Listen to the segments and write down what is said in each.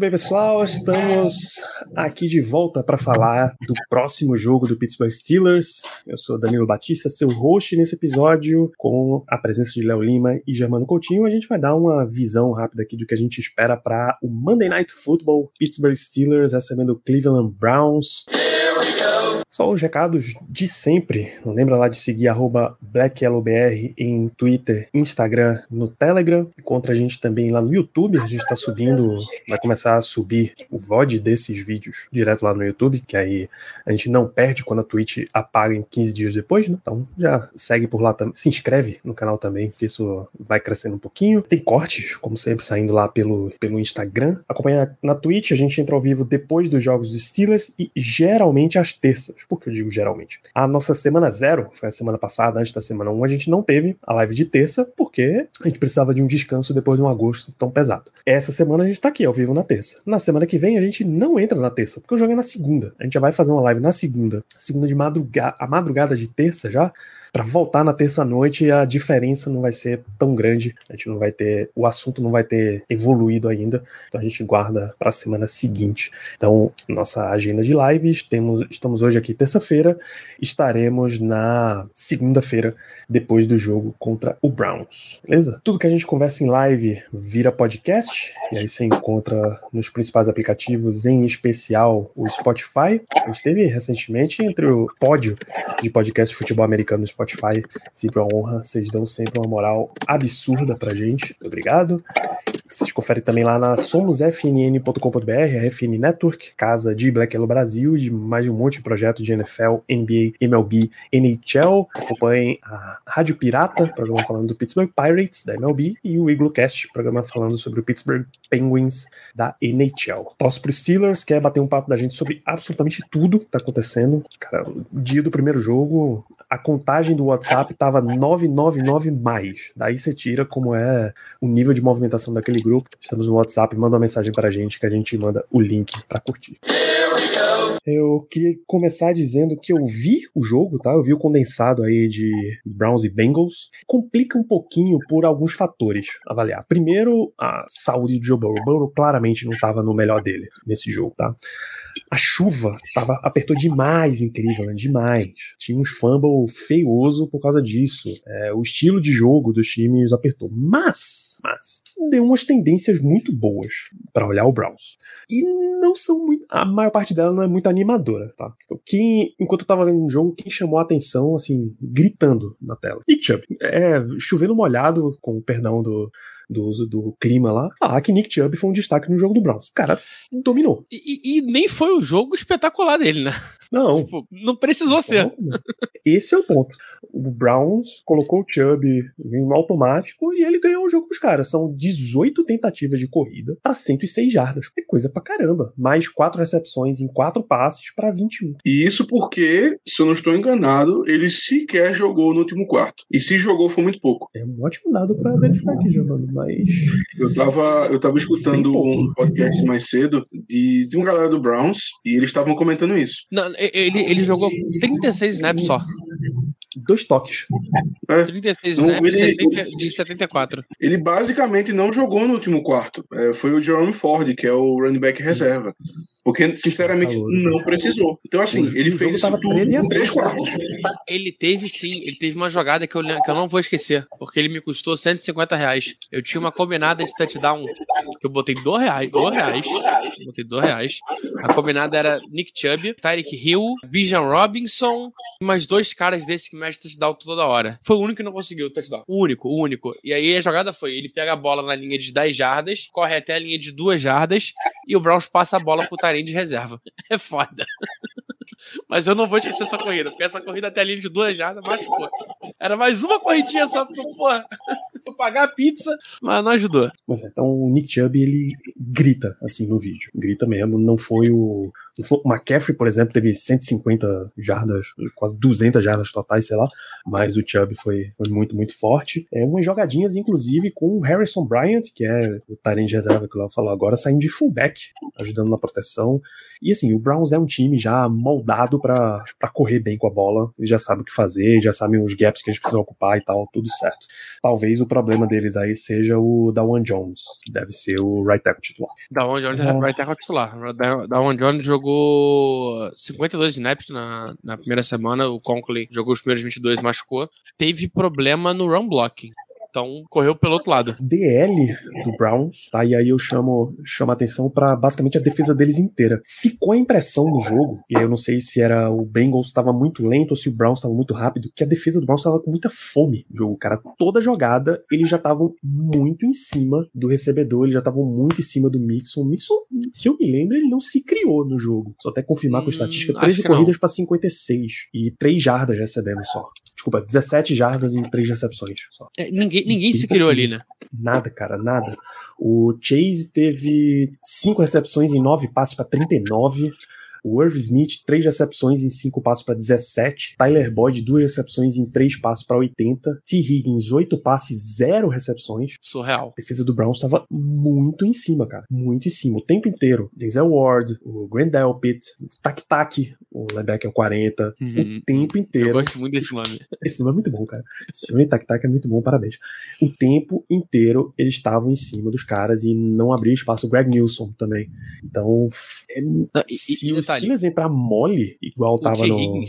Muito bem, pessoal, estamos aqui de volta para falar do próximo jogo do Pittsburgh Steelers. Eu sou Danilo Batista, seu host nesse episódio, com a presença de Léo Lima e Germano Coutinho. A gente vai dar uma visão rápida aqui do que a gente espera para o Monday Night Football Pittsburgh Steelers recebendo o Cleveland Browns. Só os recados de sempre. Não lembra lá de seguir arroba BlackYellowBR em Twitter, Instagram, no Telegram. Encontra a gente também lá no YouTube. A gente tá subindo, vai começar a subir o VOD desses vídeos direto lá no YouTube, que aí a gente não perde quando a Twitch apaga em 15 dias depois, né? Então já segue por lá também. Se inscreve no canal também, que isso vai crescendo um pouquinho. Tem cortes, como sempre, saindo lá pelo, pelo Instagram. Acompanha na Twitch, a gente entra ao vivo depois dos jogos dos Steelers e geralmente às terças. Por que eu digo geralmente? A nossa semana zero, foi a semana passada, antes da semana 1, a gente não teve a live de terça, porque a gente precisava de um descanso depois de um agosto tão pesado. Essa semana a gente tá aqui ao vivo na terça. Na semana que vem a gente não entra na terça, porque o jogo é na segunda. A gente já vai fazer uma live na segunda. Segunda de madrugada, a madrugada de terça já, para voltar na terça-noite a diferença não vai ser tão grande, a gente não vai ter, o assunto não vai ter evoluído ainda, então a gente guarda para a semana seguinte. Então, nossa agenda de lives, temos, estamos hoje aqui terça-feira, estaremos na segunda-feira depois do jogo contra o Browns, beleza? Tudo que a gente conversa em live vira podcast, e aí você encontra nos principais aplicativos, em especial o Spotify. A gente teve recentemente entre o pódio de podcast de futebol americano no Spotify, sempre uma honra, vocês dão sempre uma moral absurda pra gente, obrigado. Vocês conferem também lá na somosfnn.com.br, a FN Network, casa de Black Yellow Brasil, de mais de um monte de projetos de NFL, NBA, MLB, NHL. Acompanhem a Rádio Pirata, programa falando do Pittsburgh Pirates, da MLB, e o Iglocast, programa falando sobre o Pittsburgh Penguins, da NHL. Tosse pro Steelers, quer bater um papo da gente sobre absolutamente tudo que tá acontecendo. Cara, dia do primeiro jogo, a contagem do WhatsApp tava 999 mais. Daí você tira como é o nível de movimentação daquele grupo. Estamos no WhatsApp, manda uma mensagem pra gente que a gente manda o link para curtir. Eu queria começar dizendo que eu vi o jogo, tá? Eu vi o condensado aí de Browns e Bengals. Complica um pouquinho por alguns fatores avaliar. Primeiro, a saúde do Joe Burrow. Burrow claramente não estava no melhor dele nesse jogo, tá? A chuva tava, apertou demais em Cleveland, demais. Tinha uns feioso por causa disso. É, o estilo de jogo dos times apertou. Mas, mas, deu umas tendências muito boas para olhar o Browns. E não são muito. A maior parte dela não é muito animadora, tá? Então, quem, enquanto eu tava vendo o jogo, quem chamou a atenção, assim, gritando na tela? Nick Chubb. É, chovendo molhado, com o perdão do, do do clima lá, falar que Nick Chubb foi um destaque no jogo do Browns. O cara dominou. E, e nem foi o jogo espetacular dele, né? Não. Tipo, não precisou ser. Esse é o ponto. O Browns colocou o Chubb no automático e ele ganhou o jogo com os caras. São 18 tentativas de corrida para 106 jardas. É coisa pra caramba. Mais quatro recepções em quatro passes para 21. E isso porque, se eu não estou enganado, ele sequer jogou no último quarto. E se jogou foi muito pouco. É um ótimo dado para verificar aqui, Giovanni, mas. Eu tava, eu tava escutando um podcast mais cedo de, de uma galera do Browns e eles estavam comentando isso. Não, ele, ele jogou 36 snaps só. Dois toques. É. 36 Não, snaps ele- 70 de 74. Ele basicamente não jogou no último quarto. É, foi o Jerome Ford, que é o running back reserva. Porque, sinceramente, Falou. não precisou. Então, assim, O- ele fez tava tudo 13 a em três 3, quartos. Ele teve sim, ele teve uma jogada que eu, que eu não vou esquecer, porque ele me custou 150 reais. Eu tinha uma combinada de touchdown que eu botei 2 reais, 2 reais, botei 2 reais. A combinada era Nick Chubb, Tyreek Hill, Bijan Robinson e mais dois caras desse que mexe touchdown toda hora. Foi o único que não conseguiu o touchdown. O único, o único. E aí a jogada foi: ele pega a bola na linha de 10 jardas, corre até a linha de 2 jardas e o Browns passa a bola pro Tyrene de reserva. É foda. Mas eu não vou esquecer essa corrida, porque essa corrida até a linha de duas jardas machucou. Era mais uma corridinha só pra, porra, pra pagar a pizza, mas não ajudou. Mas então o Nick Chubb, ele grita, assim, no vídeo. Grita mesmo. Não foi o. Não foi, o McCaffrey, por exemplo, teve 150 jardas, quase 200 jardas totais, sei lá. Mas o Chubb foi, foi muito, muito forte. É umas jogadinhas, inclusive, com o Harrison Bryant, que é o Tyrant de reserva que o Léo falou agora, saindo de fullback, ajudando na proteção. E assim, o Browns é um time já moldado para correr bem com a bola. Eles já sabem o que fazer, já sabem os gaps que eles precisam ocupar e tal, tudo certo. Talvez o problema deles aí seja o Dawan Jones, que deve ser o right tackle titular. Dawan Jones é right tackle titular. Dawan Jones jogou 52 snaps na, na primeira semana, o Conklin jogou os primeiros 22 e machucou. Teve problema no run blocking. Então correu pelo outro lado. DL do Browns, tá? E aí eu chamo, chamo a atenção para basicamente a defesa deles inteira. Ficou a impressão no jogo, e eu não sei se era o Bengals estava muito lento ou se o Browns estava muito rápido, que a defesa do Browns estava com muita fome no jogo, cara. Toda jogada eles já estavam muito em cima do recebedor, eles já estavam muito em cima do Mixon. O Mixon, que eu me lembro, ele não se criou no jogo. Só até confirmar hum, com a estatística: 13 corridas para 56 e 3 jardas recebendo só. Desculpa, 17 jardas em 3 recepções só. É, ninguém ninguém, se criou ali, né? Nada, cara, nada. O Chase teve 5 recepções em 9 passes para 39. O Irv Smith, 3 recepções em 5 passos para 17. Tyler Boyd, 2 recepções em 3 passos para 80. T. Higgins, 8 passes, 0 recepções. Surreal. A defesa do Browns estava muito em cima, cara. Muito em cima. O tempo inteiro. Denzel Ward, o Grand Delpit, o Tac Tac, o linebacker 40. Uhum. O tempo inteiro. Eu gosto muito desse nome. Esse nome é muito bom, cara. Esse nome Tac Tac é muito bom, parabéns. O tempo inteiro eles estavam em cima dos caras e não abriam espaço. O Greg Nilsson também. Então, é, não, e, se, e, Steelers entrar mole, igual o tava no.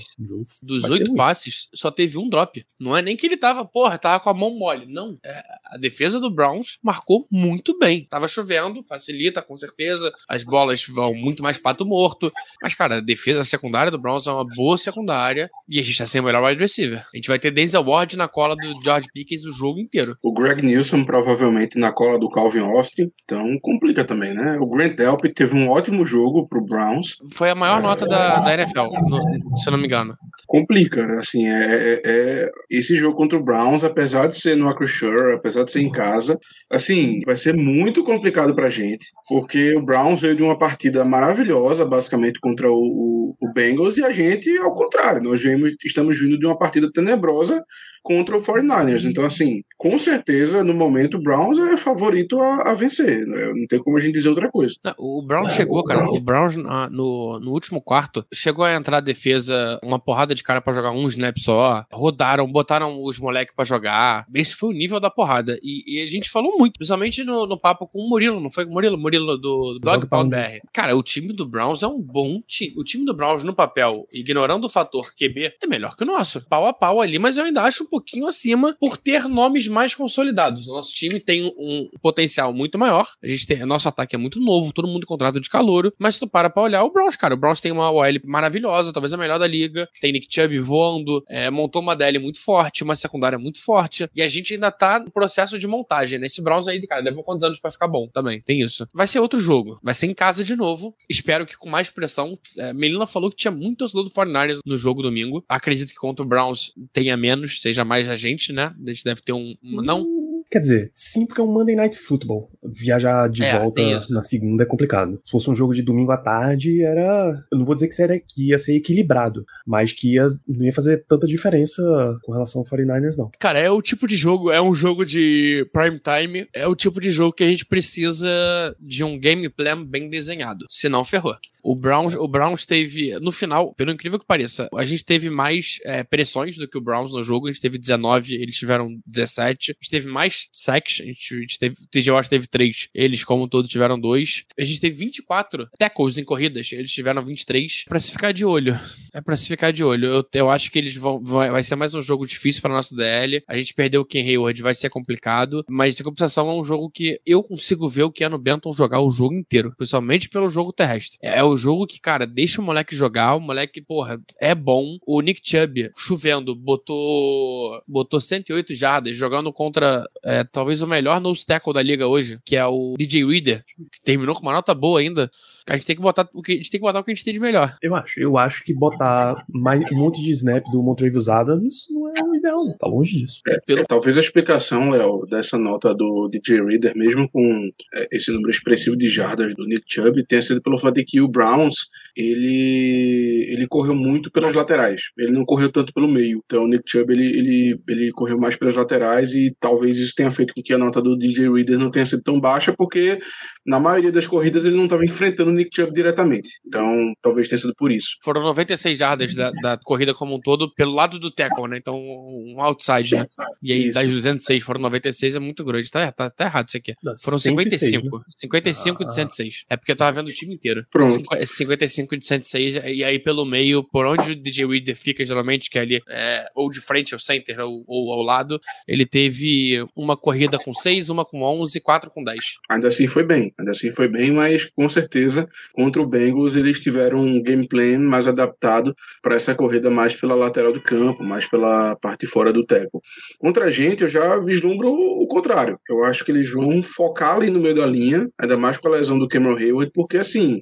dos oito passes, só teve um drop. Não é nem que ele tava, porra, tava com a mão mole. Não. É, a defesa do Browns marcou muito bem. Tava chovendo, facilita, com certeza. As bolas vão muito mais pato morto. Mas, cara, a defesa secundária do Browns é uma boa secundária. E a gente tá sem o melhor wide receiver. A gente vai ter Denzel Ward na cola do George Pickens o jogo inteiro. O Greg Nilsson provavelmente na cola do Calvin Austin. Então complica também, né? O Grant Delpit teve um ótimo jogo pro Browns. Foi a maior nota da, da NFL, no, se eu não me engano. Complica, assim, é, é, é, esse jogo contra o Browns, apesar de ser no Acrisure, apesar de ser em casa, assim, vai ser muito complicado pra gente, porque o Browns veio de uma partida maravilhosa, basicamente, contra o, o, o Bengals, e a gente, ao contrário, nós vemos, estamos vindo de uma partida tenebrosa contra o 49ers. Então, assim, com certeza, no momento, o Browns é favorito a, a vencer. Né? Não tem como a gente dizer outra coisa. o Browns chegou, cara. O Browns, no, no último quarto, chegou a entrar a defesa, uma porrada de cara para jogar um snap só. Rodaram, botaram os moleques para jogar. Esse foi o nível da porrada. E, e, a gente falou muito, principalmente no, no papo com o Murilo, não foi com o Murilo? Murilo do, do Dog Pound BR. Cara, o time do Browns é um bom time. O time do Browns no papel, ignorando o fator QB, é melhor que o nosso. Pau a pau ali, mas eu ainda acho pouquinho acima por ter nomes mais consolidados. O nosso time tem um potencial muito maior. A gente tem, nosso ataque é muito novo, todo mundo contrato de calor. Mas se tu para pra olhar o Browns, cara, o Browns tem uma OL maravilhosa, talvez a melhor da liga. Tem Nick Chubb voando, é, montou uma DL muito forte, uma secundária muito forte. E a gente ainda tá no processo de montagem, né? Esse Browns aí, cara, levou quantos anos para ficar bom também. Tem isso. Vai ser outro jogo. Vai ser em casa de novo. Espero que com mais pressão. É, Melina falou que tinha muito torcedor do 49ers no jogo domingo. Acredito que contra o Browns tenha menos, seja mais a gente, né? A gente deve ter um. um não? Quer dizer, sim, porque é um Monday Night Football. Viajar de é, volta na segunda é complicado. Se fosse um jogo de domingo à tarde, era. Eu não vou dizer que, seria, que ia ser equilibrado, mas que ia, não ia fazer tanta diferença com relação ao 49ers, não. Cara, é o tipo de jogo, é um jogo de prime time, é o tipo de jogo que a gente precisa de um game plan bem desenhado. Senão, ferrou. O Browns, o Browns teve, no final, pelo incrível que pareça, a gente teve mais é, pressões do que o Browns no jogo. A gente teve 19, eles tiveram 17. A gente teve mais sacks, a gente, teve, o TJ Watt teve 3, eles, como todos, tiveram 2. A gente teve 24 tackles em corridas, eles tiveram 23. Pra se ficar de olho. É pra se ficar de olho. Eu, eu acho que eles vão. Vai ser mais um jogo difícil pra nossa DL. A gente perdeu o Ken Hayward, vai ser complicado. Mas, em compensação, é um jogo que eu consigo ver o Keanu Benton jogar o jogo inteiro, principalmente pelo jogo terrestre. É o jogo que, cara, deixa o moleque jogar. O moleque, porra, é bom. O Nick Chubb, chovendo, botou botou 108 jardas, jogando contra é, talvez o melhor nose tackle da liga hoje, que é o DJ Reader, que terminou com uma nota boa ainda. A gente tem que botar o que a gente tem que botar o que a gente tem de melhor. Eu acho. Eu acho que botar mais, um monte de snap do Montrevious Adams não é o ideal, tá longe disso. É, pelo... Talvez a explicação, Léo, dessa nota do DJ Reader, mesmo com é, esse número expressivo de jardas do Nick Chubb, tenha sido pelo fato de que o Browns ele, ele correu muito pelas laterais. Ele não correu tanto pelo meio. Então o Nick Chubb ele, ele, ele correu mais pelas laterais e talvez isso tenha feito com que a nota do DJ Reader não tenha sido tão baixa, porque na maioria das corridas ele não estava enfrentando o Nick Chubb diretamente. Então talvez tenha sido por isso. Foram 96 jardas da, da corrida como um todo pelo lado do tackle, né? Então um outside, né? E aí isso. das 206 foram 96, é muito grande. Tá, tá, tá errado isso aqui. Foram 106, 55. Né? 55 ah. de 106. É porque eu tava vendo o time inteiro. Pronto. 55 de 106, e aí pelo meio, por onde o DJ Reader fica geralmente, que é ali é, ou de frente ao center ou, ou, ao lado, ele teve uma corrida com 6, uma com 11 e 4 com 10. Ainda assim foi ainda assim foi bem, mas com certeza contra o Bengals eles tiveram um game plan mais adaptado para essa corrida mais pela lateral do campo, mais pela parte fora do teco. Contra a gente, eu já vislumbro o contrário. Eu acho que eles vão focar ali no meio da linha, ainda mais com a lesão do Cameron Hayward, porque assim,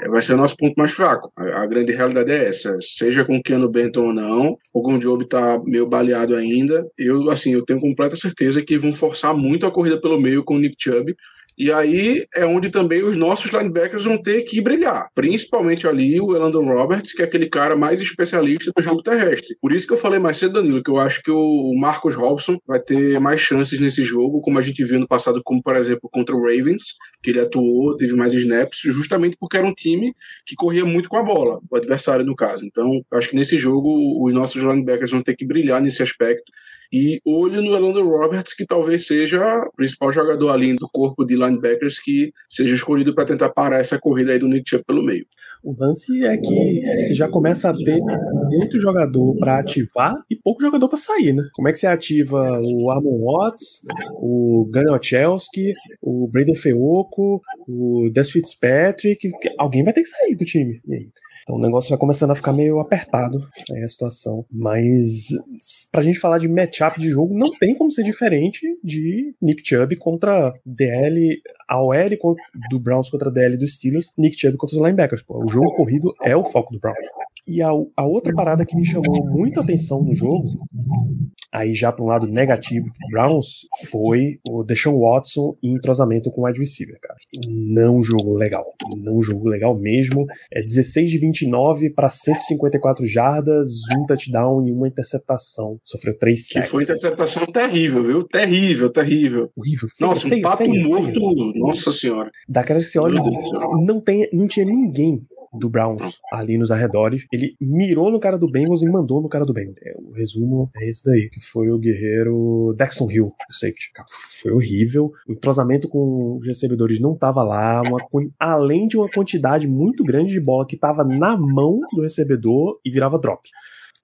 é, vai ser o nosso ponto mais fraco. A, grande realidade é essa. Seja com Keanu Benton ou não, o Job tá meio baleado ainda. Eu, assim, eu tenho completa certeza que vão forçar muito a corrida pelo meio com o Nick Chubb. E aí é onde também os nossos linebackers vão ter que brilhar. Principalmente ali o Elandon Roberts, que é aquele cara mais especialista do jogo terrestre. Por isso que eu falei mais cedo, Danilo, que eu acho que o Marcos Robson vai ter mais chances nesse jogo, como a gente viu no passado, como por exemplo contra o Ravens, que ele atuou, teve mais snaps, justamente porque era um time que corria muito com a bola, o adversário no caso. Então, acho que nesse jogo os nossos linebackers vão ter que brilhar nesse aspecto e olho no Elandon Roberts, que talvez seja o principal jogador ali do corpo de linebackers que seja escolhido para tentar parar essa corrida aí do Nick Chubb pelo meio. O lance é que você já começa a ter muito jogador para ativar e pouco jogador para sair, né? Como é que você ativa o Armon Watts, o Gunnar Chelsky, o Brandon Feoco, o Des Fitzpatrick? Alguém vai ter que sair do time. E aí? Então o negócio vai começando a ficar meio apertado aí a situação. Mas pra gente falar de matchup de jogo, não tem como ser diferente de Nick Chubb contra DL, a OL do Browns contra a DL dos Steelers, Nick Chubb contra os linebackers. Pô. O jogo corrido é o foco do Browns. E a, a outra parada que me chamou muito a atenção no jogo, aí já para um lado negativo do Browns, foi o Deshaun Watson em entrosamento com o wide receiver, cara. Não jogou legal. Não jogou legal mesmo. É 16 de 29 para 154 jardas, um touchdown e uma interceptação. Sofreu três sacks. Que foi interceptação terrível, viu? Terrível, terrível. Horrível. Feio, Nossa, feio, um pato feio, morto. Nossa senhora. Daquela que você olha, não, tem, não tinha ninguém do Browns ali nos arredores. Ele mirou no cara do Bengals e mandou no cara do Bengals. É, o resumo é esse daí, que foi o guerreiro Dexton Hill, do safety. Foi horrível. O entrosamento com os recebedores não tava lá. Uma, além de uma quantidade muito grande de bola que tava na mão do recebedor e virava drop.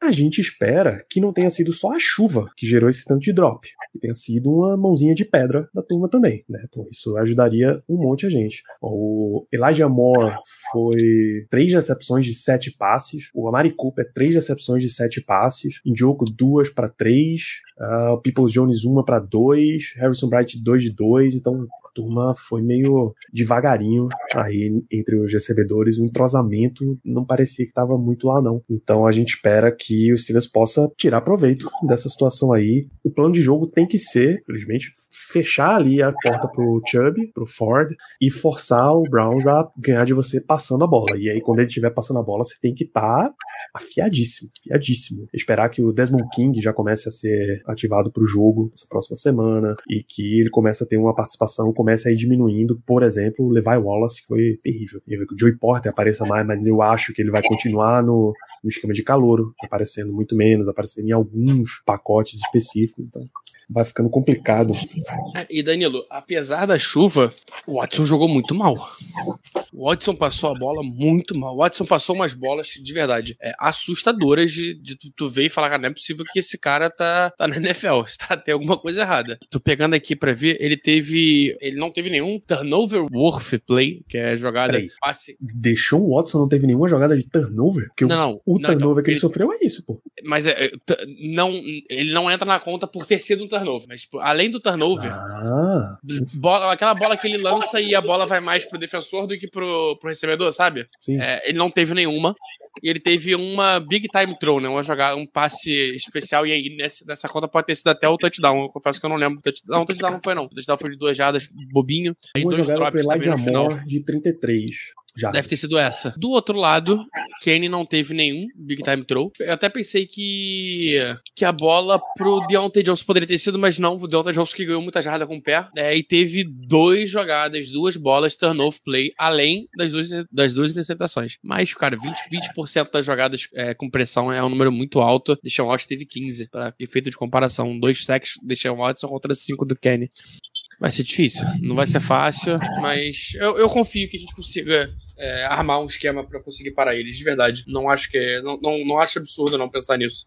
A gente espera que não tenha sido só a chuva que gerou esse tanto de drop, que tenha sido uma mãozinha de pedra da turma também, né? Pô, isso ajudaria um monte a gente. O Elijah Moore foi três recepções de sete passes, o Amari Cooper três recepções de sete passes, Indioco duas para três, uh, Peoples Jones uma para dois, Harrison Bright dois de dois, então turma foi meio devagarinho aí entre os recebedores. O entrosamento não parecia que estava muito lá, não. Então a gente espera que o Steelers possa tirar proveito dessa situação aí. O plano de jogo tem que ser, felizmente, fechar ali a porta pro Chubb, pro Ford, e forçar o Browns a ganhar de você passando a bola. E aí, quando ele estiver passando a bola, você tem que estar tá afiadíssimo, afiadíssimo. Esperar que o Desmond King já comece a ser ativado pro jogo essa próxima semana e que ele comece a ter uma participação, a ir diminuindo. Por exemplo, o Levi Wallace, foi terrível. O Joey Porter apareça mais, mas eu acho que ele vai continuar no, no esquema de calor, aparecendo muito menos, aparecendo em alguns pacotes específicos. Então, vai ficando complicado. É, e Danilo, apesar da chuva, o Watson jogou muito mal. O Watson passou a bola muito mal. O Watson passou umas bolas de verdade é, assustadoras de, de tu, tu ver e falar, cara, não é possível que esse cara tá, tá na NFL, tá, tem alguma coisa errada. Tô pegando aqui pra ver, ele teve. Ele não teve nenhum turnover worth play, que é jogada Peraí, passe. Deixou o Watson não teve nenhuma jogada de turnover? Porque não, não, o, o não, turnover então, que ele, ele, sofreu é isso, pô. Mas é, não, ele não entra na conta por ter sido um turnover turnover. Mas, tipo, além do turnover, Ah, bola- aquela bola que ele lança e a bola vai mais pro defensor do que pro, pro recebedor, sabe? sim. É, ele não teve nenhuma. E ele teve uma big time throw, né? Uma jogada, um passe especial. E aí, nesse- nessa conta pode ter sido até o touchdown. Eu confesso que eu não lembro. O touchdown não foi, não. O touchdown foi de duas jardas, bobinho. Aí Uma dois drops também no final. De 33. Já. Deve ter sido essa. Do outro lado, Kenny não teve nenhum big time throw. Eu até pensei que que a bola pro Deontay Johnson poderia ter sido, mas não. O Deontay Johnson que ganhou muita jarda com o pé. É, e teve duas jogadas, duas bolas, turnover play, além das duas, das duas interceptações. Mas, cara, 20%, 20 das jogadas é, com pressão é um número muito alto. Deshaun Watson teve 15, para efeito de comparação. Dois sacks, Deshaun Watson contra cinco do Kenny. Vai ser difícil, não vai ser fácil, mas eu, eu confio que a gente consiga é, armar um esquema pra conseguir parar eles, de verdade. Não acho que é, não, não, não acho absurdo não pensar nisso.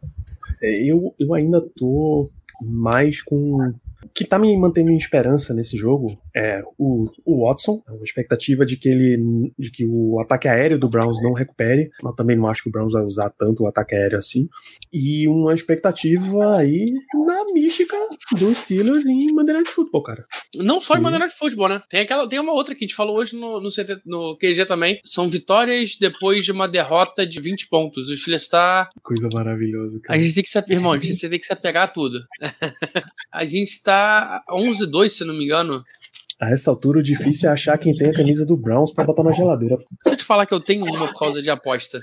É, eu, eu ainda tô mais com. O que tá me mantendo em esperança nesse jogo é o, o Watson, é uma expectativa de que ele. de que o ataque aéreo do Browns não recupere. Mas também não acho que o Browns vai usar tanto o ataque aéreo assim. E uma expectativa aí na mística dos Steelers em Monday Night Football, cara. Não só em maneira de futebol, né? Tem, aquela, tem uma outra que a gente falou hoje no, no, CT, no QG também. São vitórias depois de uma derrota de 20 pontos. O Steelers tá Coisa maravilhosa, A cara. gente tem que se, irmão, a gente tem que se apegar a tudo. a gente tá 11-2, se não me engano. A essa altura, o difícil é achar quem tem a camisa do Browns pra botar na geladeira. Se eu te falar que eu tenho uma por causa de aposta.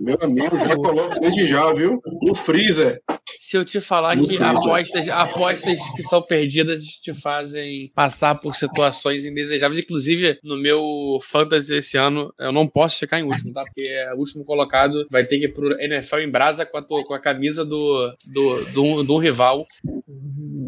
Meu amigo, já coloco desde já, viu? No freezer. Se eu te falar No que freezer. apostas, apostas que são perdidas te fazem passar por situações indesejáveis. Inclusive, no meu fantasy esse ano, eu não posso ficar em último, tá? Porque o último colocado vai ter que ir pro NFL em brasa com a, tua- com a camisa do, do, do, do rival.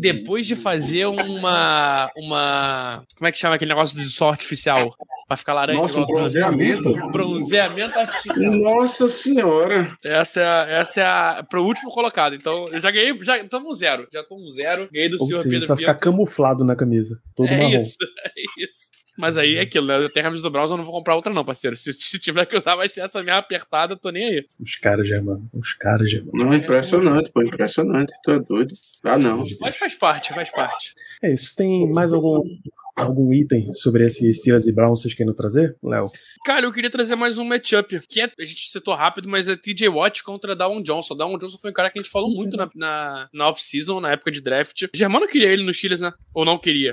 Depois de fazer uma. uma. Como é que chama aquele negócio de sol artificial? Pra ficar laranja. Nossa, um bronzeamento. Bronzeamento artificial. Nossa senhora. Essa é a, essa é a. Pro último colocado. Então, eu já ganhei. Já estamos zero. Já estamos zero. Ganhei do Ou senhor seja, Pedro vai ficar camuflado na camisa. Todo É marrom. isso, é isso. Mas aí é aquilo, né? Eu tenho a camisa do Browns, eu não vou comprar outra, não, parceiro. Se, se tiver que usar, vai ser essa minha apertada, tô nem aí. Os caras, Germano. Os caras, Germano. Não, impressionante, pô, impressionante. Tu é doido. Ah, não. Mas faz parte, faz parte. É isso. Tem mais algum, algum item sobre esse Steelers e Browns que vocês querem trazer, Léo? Cara, eu queria trazer mais um matchup, que é, a gente citou rápido, mas é TJ Watt contra Dawn Johnson. Dawn Johnson foi um cara que a gente falou muito na, na, na off-season, na época de draft. Germano queria ele no Steelers, né? Ou não queria?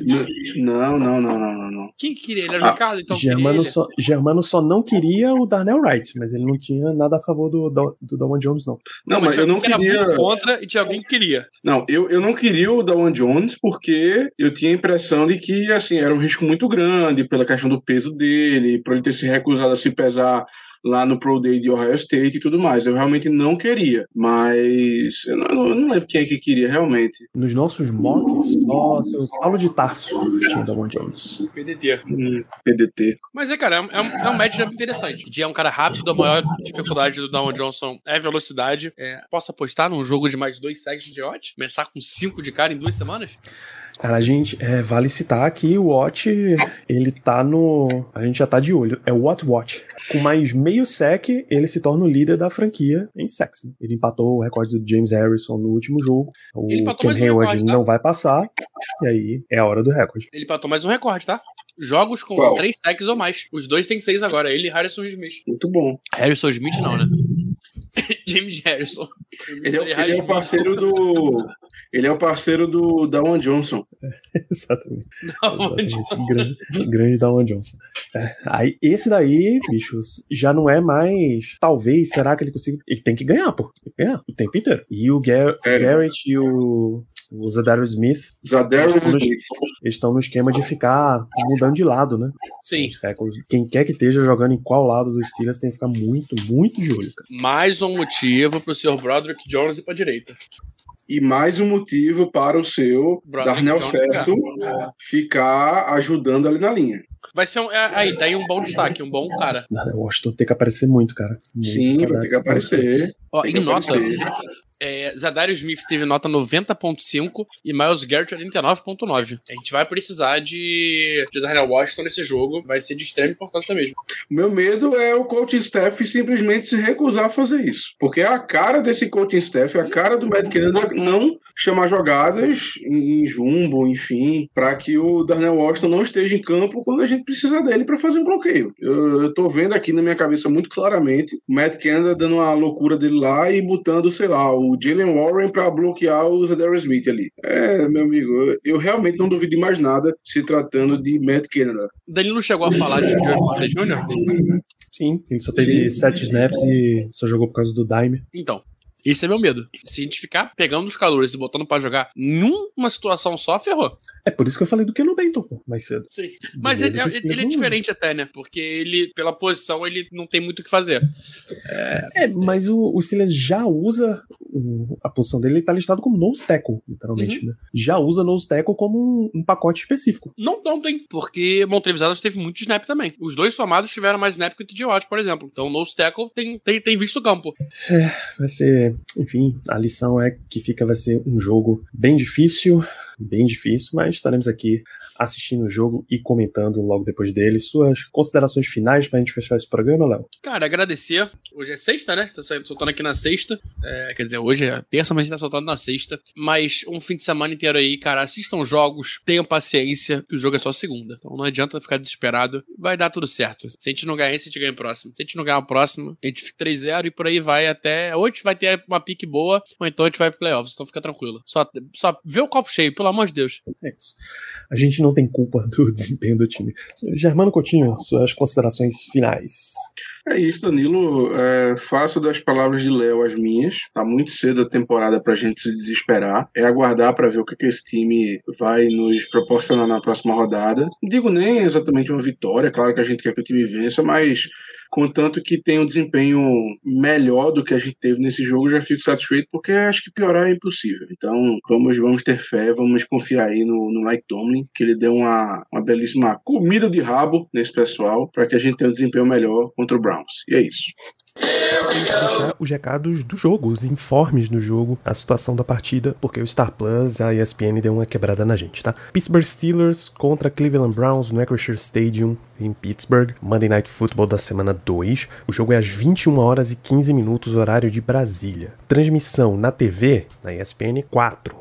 Não, não, não, não, não, não. Quem queria ele? Era o Ah, Ricardo, então queria Germano, ele. só, Germano só não queria o Darnell Wright, mas ele não tinha nada a favor do, do, do Dawan Jones, não. Não, mas eu não queria. contra e tinha alguém que queria. Não, eu, eu não queria o Dawan Jones porque eu tinha a impressão de que, assim, era um risco muito grande pela questão do peso dele, por ele ter se recusado a se pesar lá no Pro Day de Ohio State e tudo mais. Eu realmente não queria, mas eu não, eu não lembro quem é que queria realmente. Nos nossos mocks, só seu Paulo de Tarso tinha o Dawan Jones. PDT. Hum, PDT. Mas é, cara, é um, é um, é matchup interessante. O Dia é um cara rápido, a maior dificuldade do Down Johnson é velocidade. É, posso apostar num jogo de mais dois sacks de Watt? Começar com cinco de cara em duas semanas? Cara, a gente, é, vale citar que o Watch, ele tá no. A gente já tá de olho. É o Watt Watch. Com mais meio sec, ele se torna o líder da franquia em sacks. né? Ele empatou o recorde do James Harrison no último jogo. O Ele empatou Ken mais um Hayward recorde, tá? não vai passar. E aí é a hora do recorde. Ele patou mais um recorde, tá? Jogos com Qual? três sacks ou mais. Os dois têm seis agora, ele e Harrison Smith. Muito bom. Harrison Smith não, né? James Harrison. Ele é, o- ele é o parceiro do. Ele é o parceiro do Dawan Johnson. Exatamente. Não, Exatamente. grande, grande Dawan Johnson. É, aí, esse daí, bichos, já não é mais. Talvez, será que ele consiga. Ele tem que ganhar, pô. Tem que ganhar o tempo inteiro. E o Gar É. Garrett e o, o Zadarius Smith Zadarius Eles estão no- Smith. eles estão no esquema de ficar mudando de lado, né? Sim. Quem quer que esteja jogando em qual lado dos Steelers tem que ficar muito, muito de olho, cara. Mais um motivo pro Sr. Broderick Jones ir pra direita. E mais um motivo para o seu Darnell Certo ficar. ficar ajudando ali na linha. Vai ser um. é, aí, tá aí um bom destaque, um bom cara. O Washington tem que aparecer muito, cara. Muito Sim, vai ter que aparecer. Ó, em que nota, aparecer. É, Zadarius Smith teve nota 90.5 e Miles Garrett 89.9. A gente vai precisar de, de Daniel Washington nesse jogo, vai ser de extrema importância mesmo. Meu medo é o coaching staff simplesmente se recusar a fazer isso. Porque a cara desse coaching staff, a cara do Matt Canada não chamar jogadas em, jumbo, enfim, para que o Darnell Washington não esteja em campo quando a gente precisar dele para fazer um bloqueio. Eu, eu tô vendo aqui na minha cabeça muito claramente o Matt Canada dando uma loucura dele lá e botando, sei lá, o Jalen Warren para bloquear o Zadarius Smith ali. É, meu amigo, eu, eu, realmente não duvido de mais nada se tratando de Matt Canada. Danilo chegou a falar de Joey Porter Jr.? Sim, ele só teve Sim. sete snaps e só jogou por causa do Dime. Então, esse é meu medo. Se a gente ficar pegando os calores e botando para jogar numa situação só, ferrou. É por isso que eu falei do Keno Bento, pô, mais cedo. Sim. Mas ele, ele, ele é diferente até, né? Porque ele, pela posição, ele não tem muito o que fazer. É, é mas o, o Silas já usa o, a posição dele, ele tá listado como nose tackle, literalmente, uhum. né? Já usa nose tackle como um, um, pacote específico. Não, não tem, porque Montrevis teve muito snap também. Os dois somados tiveram mais snap que o TJ Watt, por exemplo. Então, nose tackle tem, tem, tem visto o campo. É, vai ser enfim, a lição é que fica vai ser um jogo bem difícil, bem difícil, mas estaremos aqui assistindo o jogo e comentando logo depois dele. Suas considerações finais pra gente fechar esse programa, Léo? Cara, agradecer. Hoje é sexta, né? Tá soltando aqui na sexta. É, quer dizer, hoje é terça, mas a gente tá soltando na sexta. Mas um fim de semana inteiro aí, cara, assistam jogos, tenham paciência, que o jogo é só segunda. Então não adianta ficar desesperado. Vai dar tudo certo. Se a gente não ganhar esse, a gente ganha o próximo. Se a gente não ganhar o próximo, a gente fica 3-0 e por aí vai até. Ou a gente vai ter uma pique boa, ou então a gente vai pro playoffs. Então fica tranquilo. Só, só vê o copo cheio, pelo amor de Deus. É isso. A gente não tem culpa do desempenho do time. Germano Coutinho, suas considerações finais. É isso, Danilo. É, faço das palavras de Léo as minhas. Tá muito cedo a temporada pra gente se desesperar. É aguardar para ver o que, que esse time vai nos proporcionar na próxima rodada. Não digo nem exatamente uma vitória, claro que a gente quer que o time vença, mas contanto que tenha um desempenho melhor do que a gente teve nesse jogo, já fico satisfeito, porque acho que piorar é impossível. Então, vamos, vamos ter fé, vamos confiar aí no, no Mike Tomlin, que ele deu uma, uma belíssima comida de rabo nesse pessoal, para que a gente tenha um desempenho melhor contra o Browns. E é isso deixar os recados do jogo, os informes do jogo, a situação da partida, porque o Star Plus, a ESPN deu uma quebrada na gente, tá? Pittsburgh Steelers contra Cleveland Browns no Acrisure Stadium em Pittsburgh, Monday Night Football da semana 2. O jogo é às 21 horas e 15 minutos, horário de Brasília. Transmissão na TV, na ESPN 4,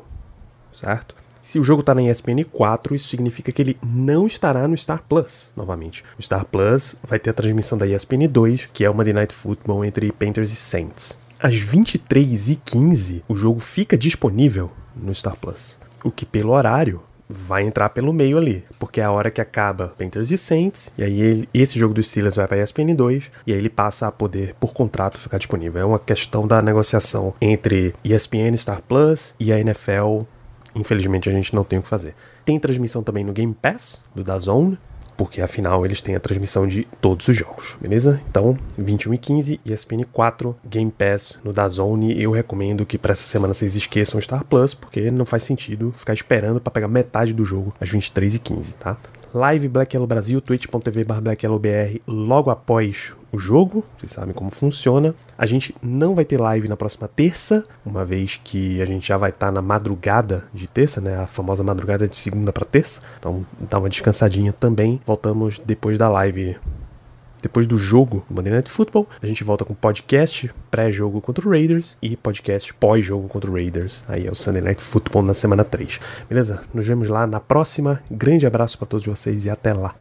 certo? Se o jogo está na ESPN 4, isso significa que ele não estará no Star Plus novamente. O Star Plus vai ter a transmissão da ESPN 2, que é o Monday Night Football entre Panthers e Saints. Às 23h15, o jogo fica disponível no Star Plus. O que, pelo horário, vai entrar pelo meio ali, porque é a hora que acaba Panthers e Saints, e aí ele, esse jogo dos Steelers vai para ESPN 2, e aí ele passa a poder, por contrato, ficar disponível. É uma questão da negociação entre ESPN, Star Plus e a NFL infelizmente a gente não tem o que fazer. Tem transmissão também no Game Pass, do DAZN, porque afinal eles têm a transmissão de todos os jogos, beleza? Então, 21 e 15, ESPN 4, Game Pass no DAZN. Eu recomendo que para essa semana vocês esqueçam o Star Plus, porque não faz sentido ficar esperando para pegar metade do jogo às 23 e 15, tá? Live Black Yellow Brasil, twitch.tv BlackYellowBR, logo após o jogo, vocês sabem como funciona. A gente não vai ter live na próxima terça, uma vez que a gente já vai estar tá na madrugada de terça, né? A famosa madrugada de segunda para terça. Então dá uma descansadinha também. Voltamos depois da live depois do jogo do Monday Night Football, a gente volta com podcast pré-jogo contra o Raiders e podcast pós-jogo contra o Raiders. Aí é o Sunday Night Football na semana 3. Beleza? Nos vemos lá na próxima. Grande abraço para todos vocês e até lá.